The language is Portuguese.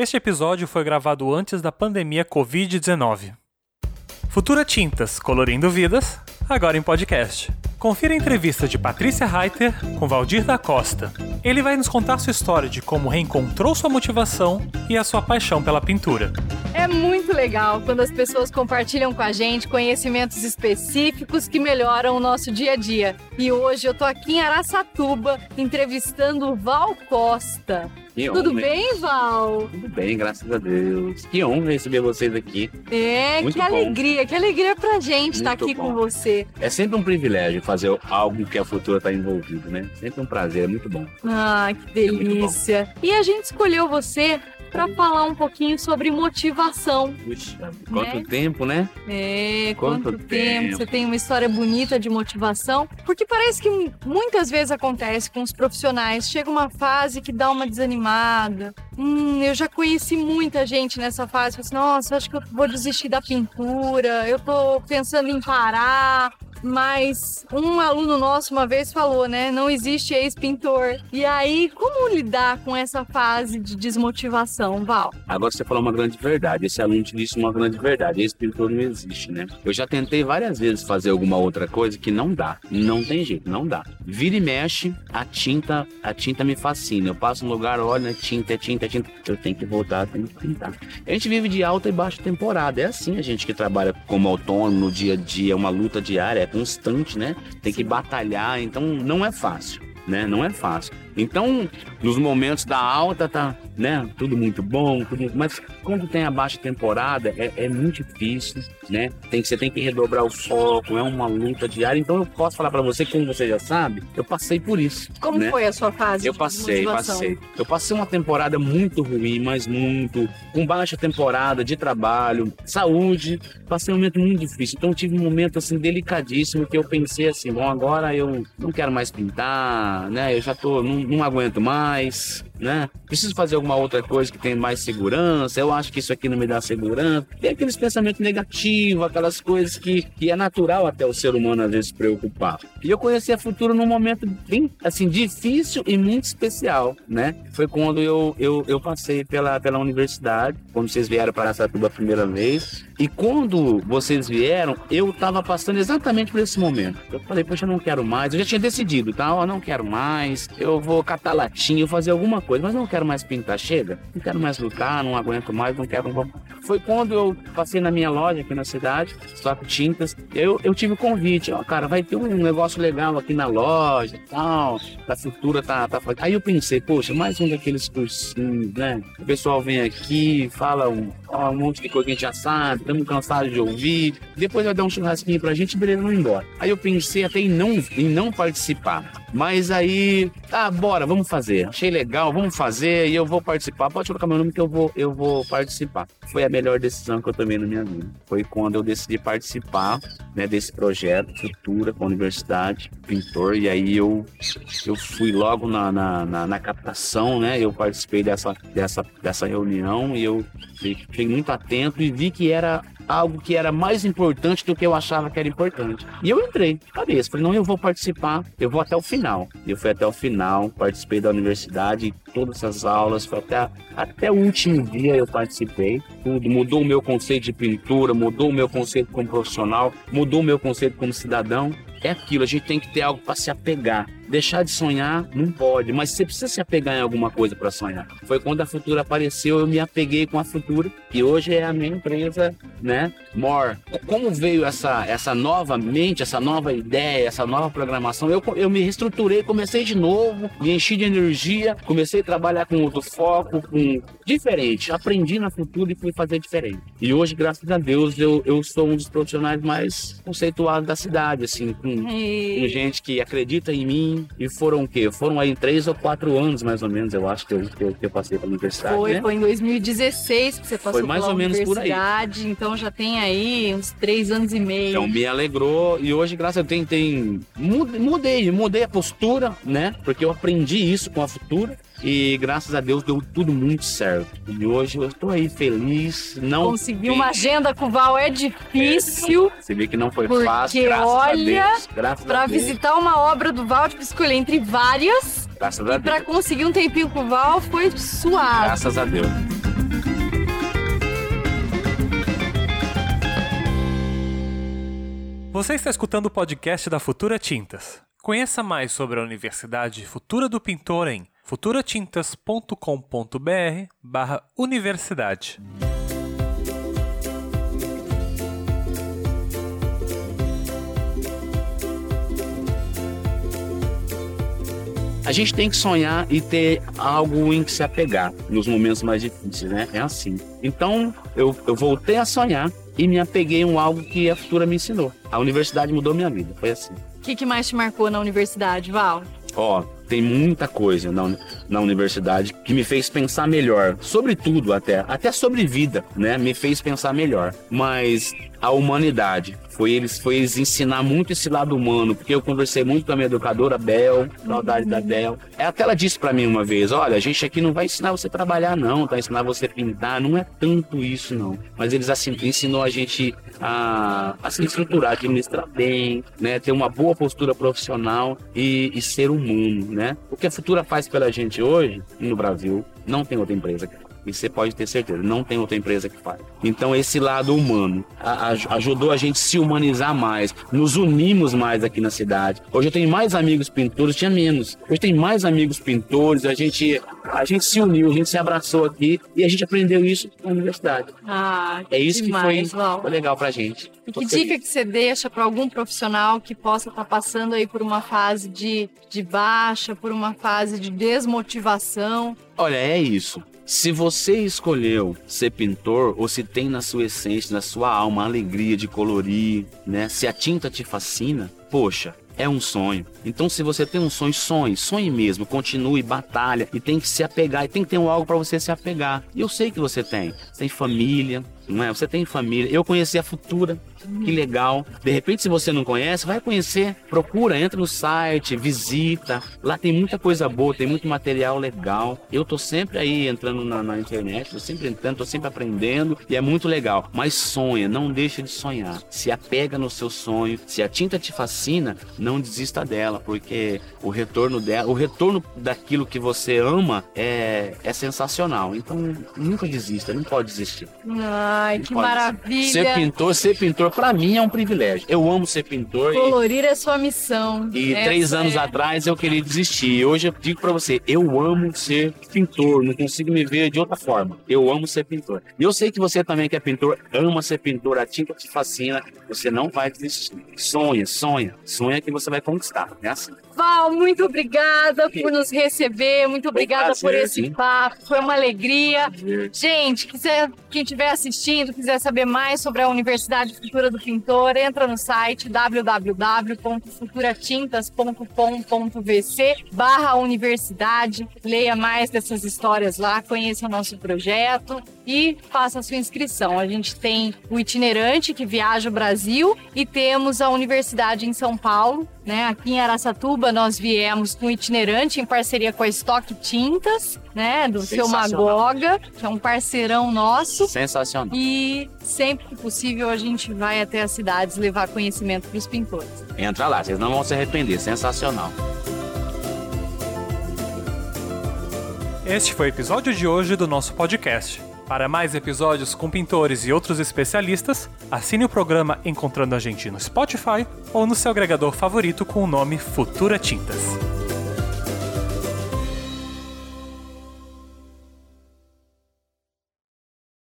Este episódio foi gravado antes da pandemia Covid-19. Futura Tintas, colorindo vidas, agora em podcast. Confira a entrevista de Patrícia Reiter com Valdir da Costa. Ele vai nos contar sua história de como reencontrou sua motivação e a sua paixão pela pintura. É muito legal quando as pessoas compartilham com a gente conhecimentos específicos que melhoram o nosso dia a dia. E hoje eu tô aqui em Araçatuba entrevistando o Val Costa. Que Tudo bem, Val? Tudo bem, graças a Deus. Que honra receber vocês aqui. É, Muito que bom. alegria, que alegria pra gente estar Muito aqui bom. com você. É sempre um privilégio fazer algo que a Futura está envolvido, né? Sempre um prazer, é muito bom. Ah, que É delícia. E a gente escolheu você para falar um pouquinho sobre motivação. Puxa, quanto Né? tempo, né? É, Quanto quanto, tempo. tempo. Você tem uma história bonita de motivação? Porque parece que muitas vezes acontece com os profissionais. Chega uma fase que dá uma desanimada. Hum, eu já conheci muita gente nessa fase. Fala assim, Nossa, acho que eu vou desistir da pintura. Eu tô pensando em parar. Mas um aluno nosso uma vez falou, né? Não existe ex-pintor. E aí, como lidar com essa fase de desmotivação, Val? Agora você falou uma grande verdade. Esse aluno te disse uma grande verdade. Esse pintor não existe, né? Eu já tentei várias vezes fazer alguma outra coisa que não dá. Não tem jeito, não dá. Vira e mexe, a tinta, a tinta me fascina. Eu passo no lugar, olha, é tinta, é tinta, tinta. Eu tenho que voltar, tenho que pintar. A gente vive de alta e baixa temporada. É assim a gente que trabalha como autônomo no dia a dia, é uma luta diária, é constante, né? Tem que batalhar, então não é fácil, né? Não é fácil. Então, nos momentos da alta tá, né, tudo muito bom, tudo muito- mas quando tem a baixa temporada é, é muito difícil, né? Tem você tem que redobrar o foco, é uma luta diária. Então eu posso falar pra você, como você já sabe, eu passei por isso. Como né? foi a sua fase Eu de passei, passei. Eu passei uma temporada muito ruim, mas muito. Com baixa temporada de trabalho, saúde. Passei um momento muito difícil. Então eu tive um momento assim delicadíssimo que eu pensei assim, bom, agora eu não quero mais pintar, né? Eu já tô, não, não aguento mais, né? Preciso fazer alguma outra coisa que tenha mais segurança. Eu acho que isso aqui não me dá segurança. Tem aqueles pensamentos negativos, aquelas coisas que, que é natural até o ser humano às vezes se preocupar. E eu conheci a Futuro num momento bem, assim, difícil e muito especial, né? Foi quando eu, eu, eu passei pela, pela universidade, quando vocês vieram para Aracatuba a primeira vez. E quando vocês vieram, eu tava passando exatamente por esse momento. Eu falei, poxa, eu não quero mais. Eu já tinha decidido, tá? Ó, não quero mais. Eu vou catar latinha, eu fazer alguma coisa, mas não quero mais pintar. Chega. Não quero mais lutar, não aguento mais, não quero. Não. Foi quando eu passei na minha loja aqui na cidade, Stock Tintas. Eu, eu tive o convite, ó, cara, vai ter um negócio legal aqui na loja e tal. A futura tá, tá. Aí eu pensei, poxa, mais um daqueles cursinhos, né? O pessoal vem aqui, fala um, um monte de coisa que a gente já sabe, estamos cansados de ouvir. Depois vai dar um churrasquinho pra gente e beleza, vamos embora. Aí eu pensei até em não, em não participar. Mas aí, ah, bora, vamos fazer. Achei legal, vamos fazer e eu vou participar. Pode colocar meu nome que eu vou, eu vou participar. Foi a melhor decisão que eu tomei na minha vida. Foi quando eu decidi participar né, desse projeto Futura com a universidade, pintor, e aí eu, eu fui logo na, na, na, na captação, né? Eu participei dessa, dessa, dessa reunião e eu fiquei muito atento e vi que era algo que era mais importante do que eu achava que era importante. E eu entrei de cabeça, falei, não, eu vou participar, eu vou até o final. Eu fui até o final, participei da universidade, todas as aulas, foi até, até o último dia eu participei. Tudo mudou o meu conceito de pintura, mudou o meu conceito como profissional, mudou o meu conceito como cidadão. É aquilo, a gente tem que ter algo para se apegar. Deixar de sonhar não pode, mas você precisa se apegar em alguma coisa para sonhar. Foi quando a Futura apareceu, eu me apeguei com a Futura, que hoje é a minha empresa, né? More. Como veio essa, essa nova mente, essa nova ideia, essa nova programação? Eu, eu me reestruturei, comecei de novo, me enchi de energia, comecei a trabalhar com outro foco, com diferente. Aprendi na Futura e fui fazer diferente. E hoje, graças a Deus, eu, eu sou um dos profissionais mais conceituados da cidade, assim, com, com E... gente que acredita em mim. E foram o quê? Foram aí três ou quatro anos, mais ou menos, eu acho que eu, que eu, que eu passei pela universidade, Foi, né? foi em 2016 que você passou Foi mais pela ou menos por aí. universidade, então já tem aí uns três anos e meio. Então me alegrou e hoje, graças a Deus, tem, tem... mude- Mudei, mudei a postura, né? Porque eu aprendi isso com a Futura e graças a Deus deu tudo muito certo. E hoje eu estou aí feliz. Não Conseguir uma agenda com o Val é difícil. Você vê que não foi porque fácil. Graças olha, para visitar uma obra do Val, tipo, escolher entre várias. Graças a Deus. Para conseguir um tempinho com o Val foi suave. Graças a Deus. Você está escutando o podcast da Futura Tintas. Conheça mais sobre a Universidade Futura do Pintor em futuratintas.com.br barra universidade. A gente tem que sonhar e ter algo em que se apegar nos momentos mais difíceis, né? É assim. Então, eu, eu voltei a sonhar e me apeguei em algo que a Futura me ensinou. A universidade mudou minha vida, foi assim. O que, que mais te marcou na universidade, Val? Ó, tem muita coisa na, na universidade que me fez pensar melhor, sobre tudo até, até sobre vida, né? Me fez pensar melhor. Mas a humanidade. Foi eles, foi eles ensinar muito esse lado humano, porque eu conversei muito com a minha educadora Bel, saudade da Bel. É até ela disse para mim uma vez: olha, a gente aqui não vai ensinar você a trabalhar, não, tá ensinar você a pintar, não é tanto isso, não. Mas eles assim, ensinou a gente a, a se estruturar, administrar bem, né? Ter uma boa postura profissional e, e ser humano, né? O que a Futura faz pela gente hoje, no Brasil, não tem outra empresa que e você pode ter certeza, não tem outra empresa que faz. Então esse lado humano a, a, ajudou a gente se humanizar mais, nos unimos mais aqui na cidade. Hoje eu tenho mais amigos pintores, tinha menos. Hoje tem mais amigos pintores, a gente a gente se uniu, a gente se abraçou aqui e a gente aprendeu isso na universidade. Ah, é isso demais, que foi, foi, legal pra gente. E que dica que você deixa para algum profissional que possa estar tá passando aí por uma fase de, de baixa, por uma fase de desmotivação? Olha, é isso. Se você escolheu ser pintor ou se tem na sua essência, na sua alma a alegria de colorir, né? Se a tinta te fascina, poxa, é um sonho. Então, se você tem um sonho, sonhe, sonhe mesmo, continue, batalha e tem que se apegar, e tem que ter um algo para você se apegar. E eu sei que você tem. Você tem família, não é? Você tem família. Eu conheci a Futura, que legal. De repente, se você não conhece, vai conhecer. Procura, entra no site, visita. Lá tem muita coisa boa, tem muito material legal. Eu tô sempre aí entrando na, na internet, tô sempre entrando, tô sempre aprendendo e é muito legal. Mas sonha, não deixa de sonhar. Se apega no seu sonho. Se a tinta te fascina, não desista dela, porque o retorno dela, o retorno daquilo que você ama é, é sensacional. Então, nunca desista, não pode desistir. Ai, que maravilha! Ser pintor, ser pintor, para mim é um privilégio. Eu amo ser pintor. Colorir e... é sua missão. E Essa três anos é... atrás eu queria desistir. Hoje eu digo para você, eu amo ser pintor. Não consigo me ver de outra forma. Eu amo ser pintor. E eu sei que você também que é pintor, ama ser pintor. A tinta te fascina. Você não vai desistir. Sonha, sonha. Sonha que você vai conquistar. É assim. Val, muito obrigada por nos receber, muito obrigada prazer, por esse sim. papo, foi uma alegria. Gente, quiser, quem estiver assistindo, quiser saber mais sobre a Universidade Futura do Pintor, entra no site www.futuratintas.com.vc barra universidade, leia mais dessas histórias lá, conheça o nosso projeto e faça a sua inscrição. A gente tem o itinerante que viaja o Brasil e temos a Universidade em São Paulo, né? Aqui em Araçatuba nós viemos com itinerante em parceria com a Stock Tintas, né? Do seu Magoga, que é um parceirão nosso. Sensacional. E sempre que possível a gente vai até as cidades levar conhecimento para os pintores. Entra lá, vocês não vão se arrepender. Sensacional. Este foi o episódio de hoje do nosso podcast. Para mais episódios com pintores e outros especialistas, assine o programa Encontrando a Gente no Spotify ou no seu agregador favorito com o nome Futura Tintas.